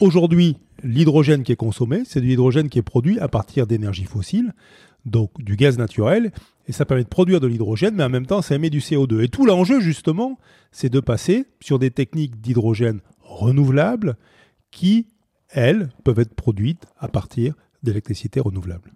aujourd'hui, l'hydrogène qui est consommé, c'est de l'hydrogène qui est produit à partir d'énergie fossile, donc du gaz naturel, et ça permet de produire de l'hydrogène, mais en même temps, ça émet du CO2. Et tout l'enjeu, justement, c'est de passer sur des techniques d'hydrogène renouvelables qui, elles, peuvent être produites à partir d'électricité renouvelable.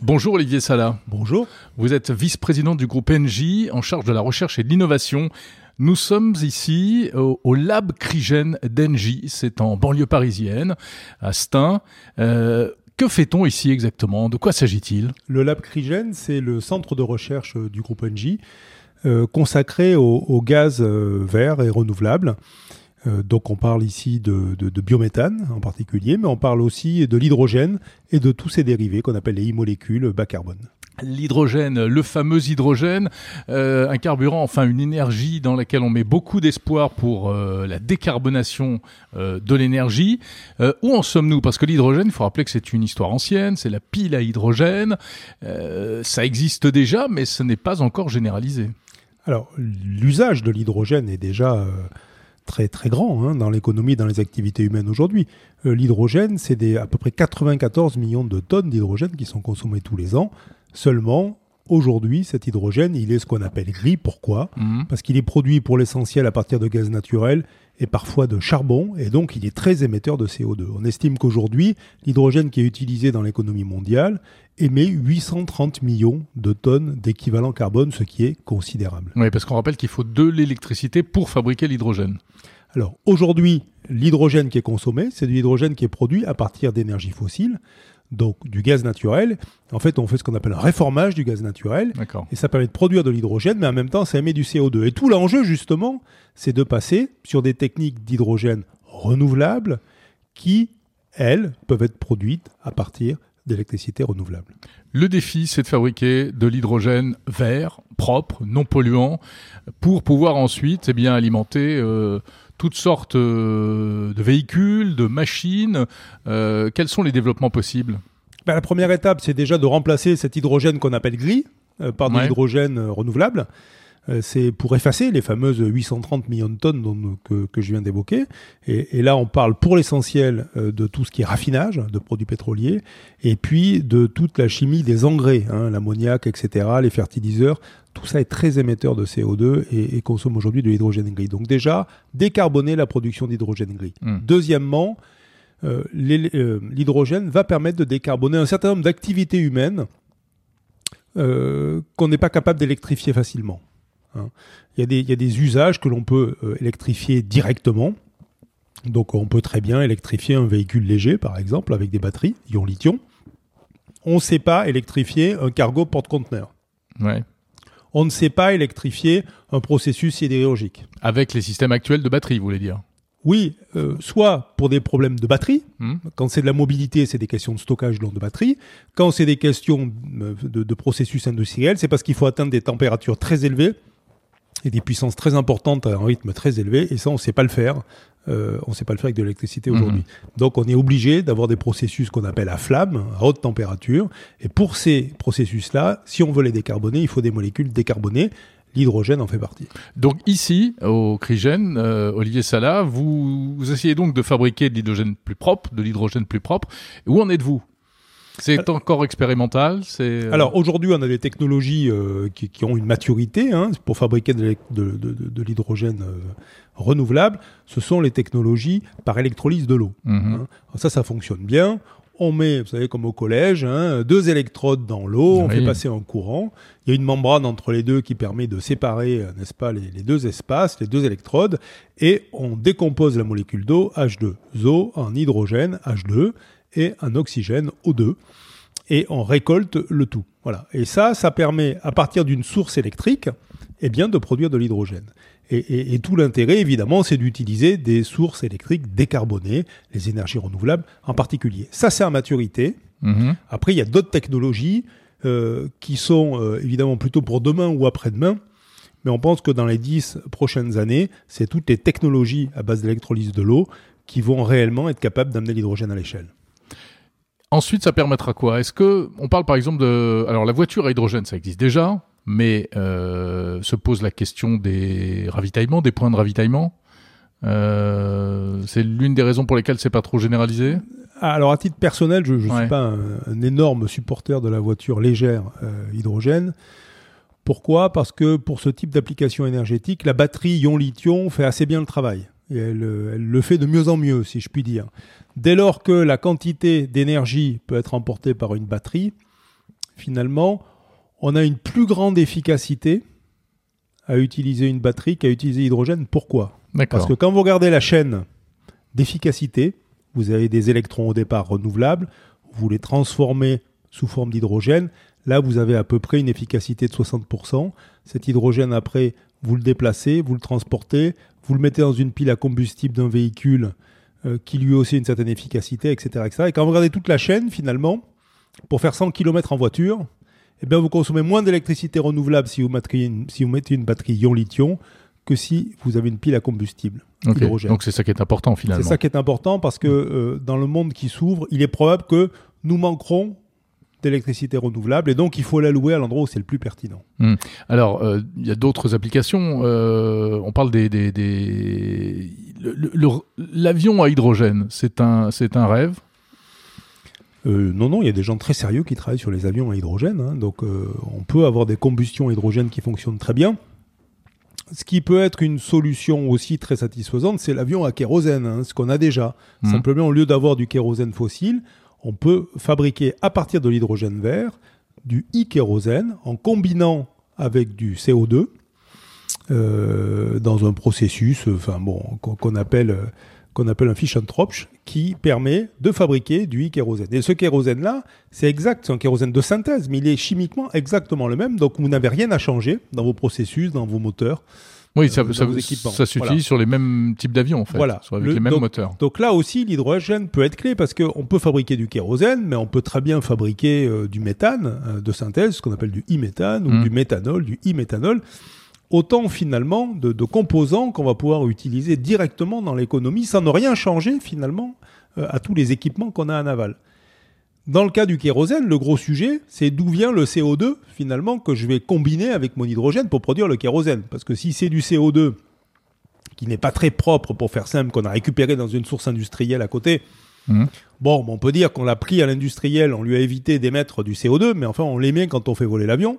Bonjour Olivier Sala. Bonjour. Vous êtes vice-président du groupe NJ en charge de la recherche et de l'innovation. Nous sommes ici au, lab Crygène d'Engie, c'est en banlieue parisienne, à Stein. Euh, que fait-on ici exactement? De quoi s'agit-il? Le lab Crygène, c'est le centre de recherche du groupe Engie euh, consacré au, gaz euh, vert et renouvelable. Euh, donc on parle ici de, biométhane en particulier, mais on parle aussi de l'hydrogène et de tous ces dérivés qu'on appelle les e-molécules bas carbone. L'hydrogène, le fameux hydrogène, euh, un carburant, enfin une énergie dans laquelle on met beaucoup d'espoir pour euh, la décarbonation de l'énergie. où en sommes-nous? Parce que l'hydrogène, il faut rappeler que c'est une histoire ancienne, c'est la pile à hydrogène. ça existe déjà, mais ce n'est pas encore généralisé. Alors l'usage de l'hydrogène est déjà très très grand hein, dans l'économie, dans les activités humaines aujourd'hui. Euh, l'hydrogène, c'est à peu près 94 millions de tonnes d'hydrogène qui sont consommées tous les ans. Seulement, aujourd'hui, cet hydrogène, il est ce qu'on appelle gris. Pourquoi? Mhm. Parce qu'il est produit pour l'essentiel à partir de gaz naturel et parfois de charbon, et donc il est très émetteur de CO2. On estime qu'aujourd'hui, l'hydrogène qui est utilisé dans l'économie mondiale émet 830 millions de tonnes d'équivalent carbone, ce qui est considérable. Oui, parce qu'on rappelle qu'il faut de l'électricité pour fabriquer l'hydrogène. Alors aujourd'hui, l'hydrogène qui est consommé, c'est de l'hydrogène qui est produit à partir d'énergie fossile donc du gaz naturel. En fait, on fait ce qu'on appelle un réformage du gaz naturel. Et ça permet de produire de l'hydrogène, mais en même temps, ça émet du CO2. Et tout l'enjeu, justement, c'est de passer sur des techniques d'hydrogène renouvelables qui, elles, peuvent être produites à partir d'électricité renouvelable. Le défi, c'est de fabriquer de l'hydrogène vert, propre, non polluant, pour pouvoir ensuite eh bien, alimenter euh, toutes sortes euh, de véhicules, de machines. Euh, quels sont les développements possibles? Ben, La première étape, c'est déjà de remplacer cet hydrogène qu'on appelle gris euh, par de l'hydrogène renouvelable. C'est pour effacer les fameuses 830 millions de tonnes que, je viens d'évoquer. Et, là, on parle pour l'essentiel de tout ce qui est raffinage de produits pétroliers, et puis de toute la chimie des engrais, hein, l'ammoniac, etc., les fertiliseurs, tout ça est très émetteur de CO2 et, consomme aujourd'hui de l'hydrogène gris. Donc déjà, décarboner la production d'hydrogène gris. Hmm. Deuxièmement, euh, euh, l'hydrogène va permettre de décarboner un certain nombre d'activités humaines euh, qu'on n'est pas capable d'électrifier facilement. Hein. Il, y a des, usages que l'on peut électrifier directement. Donc on peut très bien électrifier un véhicule léger, par exemple, avec des batteries, ion-lithium. On ne sait pas électrifier un cargo porte-conteneur. Ouais on ne sait pas électrifier un processus sidérurgique. Avec les systèmes actuels de batterie, vous voulez dire? Oui, euh, soit pour des problèmes de batterie. Hmm. Quand c'est de la mobilité, c'est des questions de stockage long de batterie. Quand c'est des questions euh, de processus industriels, c'est parce qu'il faut atteindre des températures très élevées et des puissances très importantes à un rythme très élevé, et ça, on ne sait pas le faire. Euh, on ne sait pas le faire avec de l'électricité aujourd'hui. Mhm. Donc on est obligé d'avoir des processus qu'on appelle à flamme, à haute température. Et pour ces processus-là, si on veut les décarboner, il faut des molécules décarbonées. L'hydrogène en fait partie. Donc ici, au Crygène, euh, Olivier Sala, vous, vous, essayez donc de fabriquer de l'hydrogène plus propre, de l'hydrogène plus propre. Où en êtes-vous? C'est encore expérimental. C'est euh, alors aujourd'hui, on a des technologies euh, qui, ont une maturité hein, pour fabriquer de, l'hydrogène euh, renouvelable. Ce sont les technologies par électrolyse de l'eau. Mhm. Hein. Ça, ça fonctionne bien. On met, vous savez, comme au collège, hein, deux électrodes dans l'eau, on fait passer un courant. Il y a une membrane entre les deux qui permet de séparer, n'est-ce pas, les, les, deux espaces, les deux électrodes, et on décompose la molécule d'eau H2, ZO en hydrogène H2 et un oxygène O2 et on récolte le tout. Voilà. Et ça, ça permet, à partir d'une source électrique, eh bien, de produire de l'hydrogène. Et, tout l'intérêt, évidemment, c'est d'utiliser des sources électriques décarbonées, les énergies renouvelables en particulier. Ça, c'est à maturité. Mhm. Après, il y a d'autres technologies euh, qui sont euh, évidemment plutôt pour demain ou après-demain. Mais on pense que dans les dix prochaines années, c'est toutes les technologies à base d'électrolyse de l'eau qui vont réellement être capables d'amener l'hydrogène à l'échelle. Ensuite, ça permettra quoi? Est-ce que on parle par exemple de alors la voiture à hydrogène, ça existe déjà, mais euh, se pose la question des ravitaillements, des points de ravitaillement. c'est l'une des raisons pour lesquelles c'est pas trop généralisé? Alors à titre personnel, je ne suis pas un, énorme supporter de la voiture légère hydrogène. Pourquoi? Parce que pour ce type d'application énergétique, la batterie ion-lithium fait assez bien le travail. Et elle, le fait de mieux en mieux, si je puis dire. Dès lors que la quantité d'énergie peut être emportée par une batterie, finalement, on a une plus grande efficacité à utiliser une batterie qu'à utiliser l'hydrogène. Pourquoi? Parce que quand vous regardez la chaîne d'efficacité, vous avez des électrons au départ renouvelables, vous les transformez sous forme d'hydrogène. Là, vous avez à peu près une efficacité de 60%. Cet hydrogène, après, vous le déplacez, vous le transportez, vous le mettez dans une pile à combustible d'un véhicule qui lui a aussi une certaine efficacité, etc., etc. Et quand vous regardez toute la chaîne, finalement, pour faire 100 km en voiture, eh bien, vous consommez moins d'électricité renouvelable si vous, si vous mettez une batterie ion-lithium que si vous avez une pile à combustible. Donc c'est ça qui est important finalement. C'est ça qui est important parce que euh, dans le monde qui s'ouvre, il est probable que nous manquerons d'électricité renouvelable et donc il faut l'allouer à l'endroit où c'est le plus pertinent. Hmm. Alors euh, il y a d'autres applications. Euh, on parle des, des, l'avion à hydrogène. C'est un c'est un rêve? Euh, non, non, il y a des gens très sérieux qui travaillent sur les avions à hydrogène. Hein. donc, on peut avoir des combustions à hydrogène qui fonctionnent très bien. Ce qui peut être une solution aussi très satisfaisante, c'est l'avion à kérosène, hein, ce qu'on a déjà. Hmm. Simplement, au lieu d'avoir du kérosène fossile, on peut fabriquer à partir de l'hydrogène vert du e-kérosène en combinant avec du CO2 euh, dans un processus qu'on appelle, un fish and tropsch qui permet de fabriquer du e-kérosène. Et ce kérosène-là, c'est exact, c'est un kérosène de synthèse, mais il est chimiquement exactement le même, donc vous n'avez rien à changer dans vos processus, dans vos moteurs. Oui, ça, ça, s'utilise sur les mêmes types d'avions, en fait, voilà. avec les mêmes donc, moteurs. Donc là aussi, l'hydrogène peut être clé parce qu'on peut fabriquer du kérosène, mais on peut très bien fabriquer euh, du méthane euh, de synthèse, ce qu'on appelle du e-méthane, ou mmh. du méthanol, du e-méthanol. Autant finalement de, de composants qu'on va pouvoir utiliser directement dans l'économie sans ne rien changer finalement euh, à tous les équipements qu'on a en aval. Dans le cas du kérosène, le gros sujet, c'est d'où vient le CO2 finalement que je vais combiner avec mon hydrogène pour produire le kérosène. Parce que si c'est du CO2 qui n'est pas très propre pour faire simple, qu'on a récupéré dans une source industrielle à côté, mmh. bon, on peut dire qu'on l'a pris à l'industriel, on lui a évité d'émettre du CO2, mais enfin on l'émet quand on fait voler l'avion.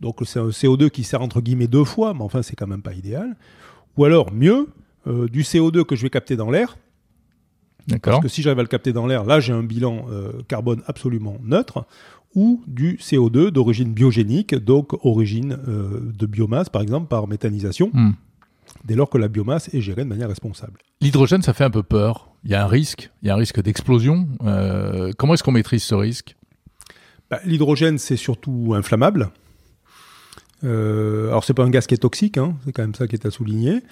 Donc c'est un CO2 qui sert entre guillemets deux fois, mais enfin c'est quand même pas idéal. Ou alors mieux, euh, du CO2 que je vais capter dans l'air, parce que si j'arrive à le capter dans l'air, là j'ai un bilan euh, carbone absolument neutre, ou du CO2 d'origine biogénique, donc origine euh, de biomasse, par exemple par méthanisation, hmm. dès lors que la biomasse est gérée de manière responsable. L'hydrogène, ça fait un peu peur. Il y a un risque, il y a un risque d'explosion. Euh, comment est-ce qu'on maîtrise ce risque? Bah, L'hydrogène, c'est surtout inflammable. alors c'est pas un gaz qui est toxique, hein, c'est quand même ça qui est à souligner.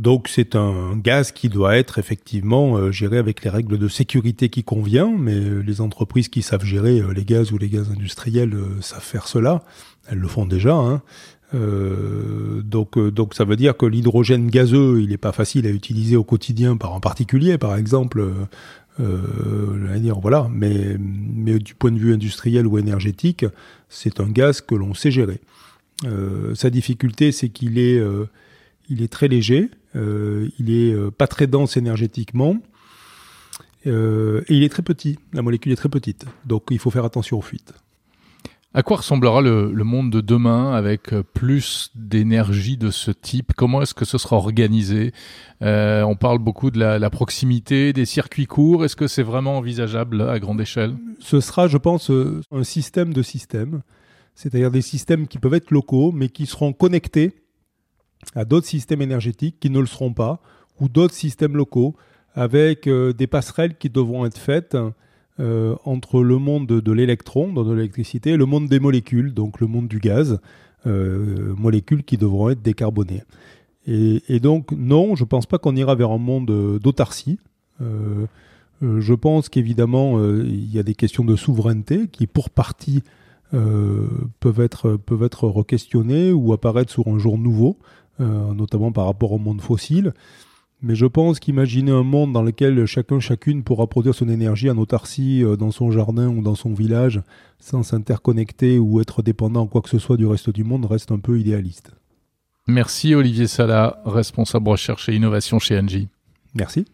Donc c'est un gaz qui doit être effectivement euh, géré avec les règles de sécurité qui convient, mais euh, les entreprises qui savent gérer euh, les gaz ou les gaz industriels savent faire cela. Elles le font déjà. Hein. donc, donc ça veut dire que l'hydrogène gazeux, il n'est pas facile à utiliser au quotidien, par en particulier, par exemple. dire, voilà, mais, mais du point de vue industriel ou énergétique, c'est un gaz que l'on sait gérer. sa difficulté, c'est qu'il est, il est très léger, euh, il est euh, pas très dense énergétiquement. Euh, et il est très petit, la molécule est très petite, donc il faut faire attention aux fuites. À quoi ressemblera le, monde de demain avec plus d'énergie de ce type? Comment est-ce que ce sera organisé? On parle beaucoup de la, proximité, des circuits courts. Est-ce que c'est vraiment envisageable à grande échelle? Ce sera, je pense, un système de systèmes, c'est-à-dire des systèmes qui peuvent être locaux, mais qui seront connectés à d'autres systèmes énergétiques qui ne le seront pas, ou d'autres systèmes locaux, avec euh, des passerelles qui devront être faites euh, entre le monde de, l'électron, de l'électricité, et le monde des molécules, donc le monde du gaz, euh, molécules qui devront être décarbonées. Et, donc, non, je ne pense pas qu'on ira vers un monde d'autarcie. je pense qu'évidemment, il y a des questions de souveraineté qui, pour partie, peuvent être, peuvent être re-questionnées ou apparaître sur un jour nouveau. Euh, notamment par rapport au monde fossile. Mais je pense qu'imaginer un monde dans lequel chacun, chacune pourra produire son énergie en autarcie euh, dans son jardin ou dans son village sans s'interconnecter ou être dépendant en quoi que ce soit du reste du monde reste un peu idéaliste. Merci Olivier Sala, responsable recherche et innovation chez Engie. Merci.